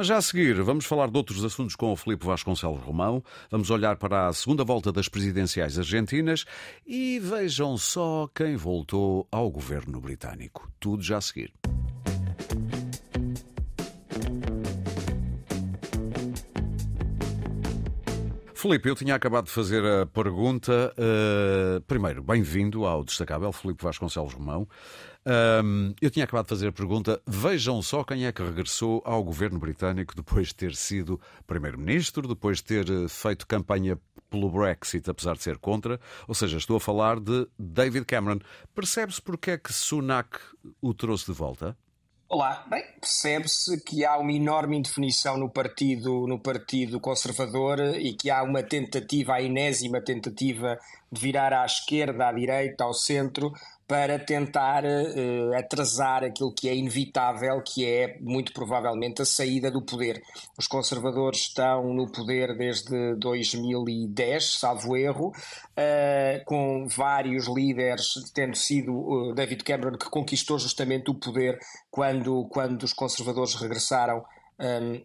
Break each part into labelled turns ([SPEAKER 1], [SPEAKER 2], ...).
[SPEAKER 1] Mas já a seguir, vamos falar de outros assuntos com o Filipe Vasconcelos Romão. Vamos olhar para a segunda volta das presidenciais argentinas e vejam só quem voltou ao governo britânico. Tudo já a seguir. Filipe, eu tinha acabado de fazer a pergunta. Uh, primeiro, bem-vindo ao Destacável, Filipe Vasconcelos Romão. Uh, eu tinha acabado de fazer a pergunta. Vejam só quem é que regressou ao governo britânico depois de ter sido primeiro-ministro, depois de ter eh, feito campanha pelo Brexit, apesar de ser contra. Ou seja, estou a falar de David Cameron. Percebe-se porque é que Sunak o trouxe de volta?
[SPEAKER 2] Olá, bem, percebe-se que há uma enorme indefinição no partido, no partido conservador e que há uma tentativa, a enésima tentativa de virar à esquerda, à direita, ao centro, para tentar uh, atrasar aquilo que é inevitável, que é muito provavelmente a saída do poder. Os conservadores estão no poder desde 2010, salvo erro, uh, com vários líderes, tendo sido uh, David Cameron que conquistou justamente o poder quando, quando os conservadores regressaram um,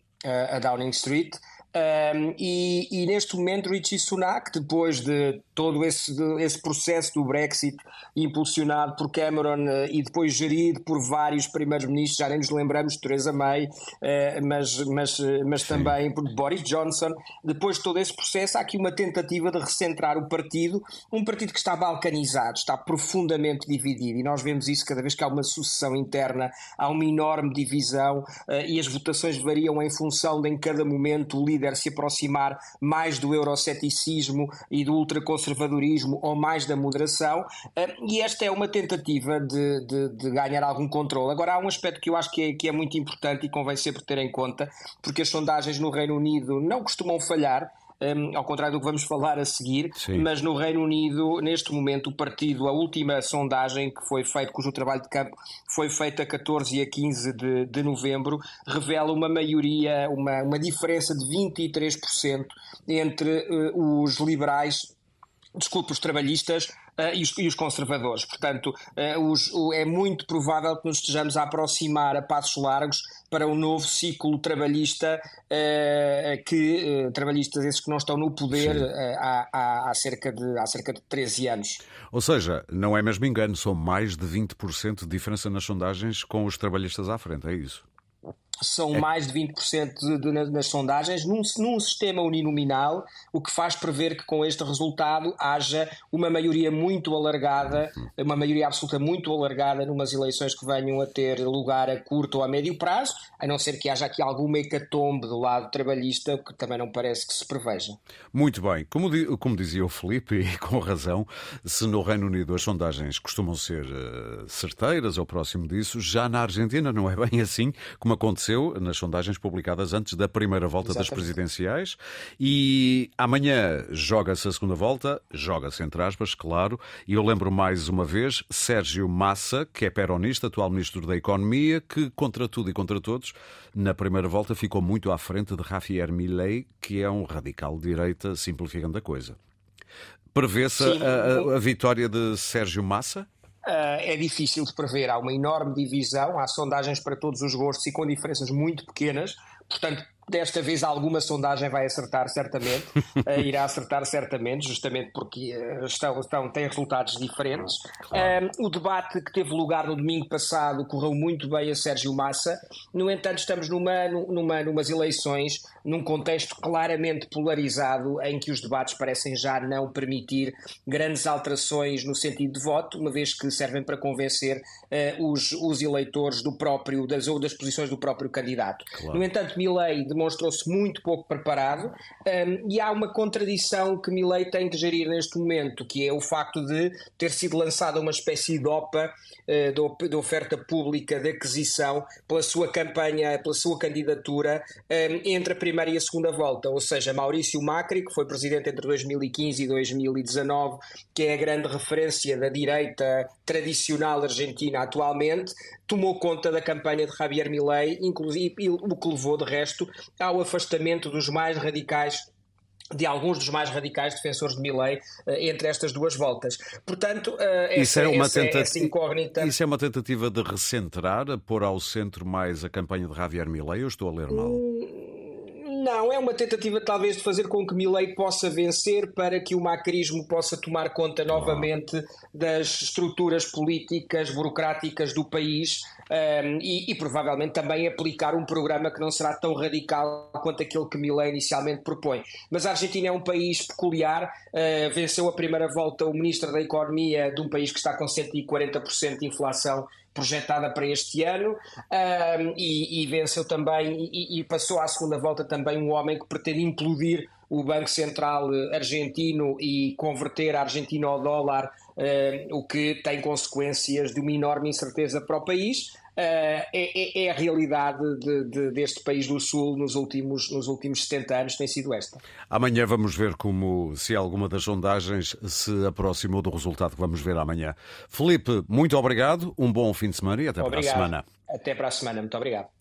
[SPEAKER 2] a Downing Street. Um, e, e, neste momento Richie Sunak, depois de todo esse, esse processo do Brexit impulsionado por Cameron uh, e depois gerido por vários primeiros ministros, já nem nos lembramos, Theresa May, uh, mas, mas, mas também por Boris Johnson, depois de todo esse processo há aqui uma tentativa de recentrar o partido, um partido que está balcanizado, está profundamente dividido e nós vemos isso cada vez que há uma sucessão interna, há uma enorme divisão uh, e as votações variam em função de em cada momento o líder líder se aproximar mais do euroceticismo e do ultraconservadorismo ou mais da moderação, eh, e esta é uma tentativa de, de, de ganhar algum controle. Agora, há um aspecto que eu acho que é, que é muito importante e convém sempre ter em conta, porque as sondagens no Reino Unido não costumam falhar, um, ao contrário do que vamos falar a seguir, Sim. mas no Reino Unido, neste momento, o partido, a última sondagem que foi feita, cujo trabalho de campo foi feito a 14 e a 15 de, de novembro, revela uma maioria, uma, uma diferença de 23% entre uh, os liberais desculpe, os trabalhistas uh, e, os, e, os, conservadores. Portanto, uh, os, o, é muito provável que nos estejamos a aproximar a passos largos para um novo ciclo trabalhista uh, que trabalhistas esses que não estão no poder há, há, há, cerca de, há cerca de 13 anos.
[SPEAKER 1] Ou seja, não é mesmo engano, são mais de 20% de diferença nas sondagens com os trabalhistas à frente, é isso?
[SPEAKER 2] São é. mais de 20% de, de, nas sondagens, num, num, sistema uninominal, o que faz prever que com este resultado haja uma maioria muito alargada, uma maioria absoluta muito alargada numas eleições que venham a ter lugar a curto ou a médio prazo, a não ser que haja aqui alguma hecatombe do lado trabalhista, que também não parece que se preveja.
[SPEAKER 1] Muito bem. Como, como dizia o Felipe, e com razão, se no Reino Unido as sondagens costumam ser uh, certeiras ou próximo disso, já na Argentina não é bem assim como aconteceu aconteceu nas sondagens publicadas antes da primeira volta Exatamente. das presidenciais. E amanhã joga-se a segunda volta, joga-se entre aspas, claro. E eu lembro mais uma vez Sérgio Massa, que é peronista, atual ministro da Economia, que contra tudo e contra todos, na primeira volta ficou muito à frente de Javier Milei, que é um radical de direita, simplificando a coisa. Prevê-se a, a, a vitória de Sérgio Massa?
[SPEAKER 2] Uh, é difícil de prever, há uma enorme divisão, há sondagens para todos os gostos e com diferenças muito pequenas, portanto Desta vez alguma sondagem vai acertar certamente, uh, irá acertar certamente, justamente porque uh, estão, estão, têm resultados diferentes. Claro. o debate que teve lugar no domingo passado correu muito bem a Sérgio Massa, no entanto estamos numa, numa, numas eleições, num contexto claramente polarizado, em que os debates parecem já não permitir grandes alterações no sentido de voto, uma vez que servem para convencer uh, os, os eleitores do próprio, das, ou das posições do próprio candidato. Claro. No entanto, Milley demonstrou-se muito pouco preparado um, e há uma contradição que Milley tem que gerir neste momento, que é o facto de ter sido lançada uma espécie de OPA, uh, de oferta pública de aquisição, pela sua campanha, pela sua candidatura um, entre a primeira e a segunda volta, ou seja, Maurício Macri, que foi presidente entre 2015 e 2019, que é a grande referência da direita tradicional argentina atualmente, tomou conta da campanha de Javier Milei, inclusive o que levou de resto ao afastamento dos mais radicais de alguns dos mais radicais defensores de Milley entre estas duas voltas. Portanto,
[SPEAKER 1] isso, essa, é uma tenta... essa incógnita... Isso é uma tentativa de recentrar, pôr ao centro mais a campanha de Javier Milley, ou estou a ler mal? Hum
[SPEAKER 2] não, é uma tentativa talvez de fazer com que Milley possa vencer para que o macrismo possa tomar conta novamente das estruturas políticas, burocráticas do país um, e, e, provavelmente também aplicar um programa que não será tão radical quanto aquele que Milley inicialmente propõe. Mas a Argentina é um país peculiar, uh, venceu a primeira volta o ministro da Economia de um país que está com 140% de inflação projetada para este ano um, e, e, venceu também e, e, passou à segunda volta também um homem que pretende implodir o Banco Central eh, argentino e converter a Argentina ao dólar, uh, o que tem consequências de uma enorme incerteza para o país. Uh, é, é, a realidade de, de, deste país do Sul nos últimos, nos últimos 70 anos, tem sido esta.
[SPEAKER 1] Amanhã vamos ver como, se alguma das sondagens se aproximou do resultado que vamos ver amanhã. Felipe, muito obrigado, um bom fim de semana e até obrigado. para a semana.
[SPEAKER 2] Até para a semana, muito obrigado.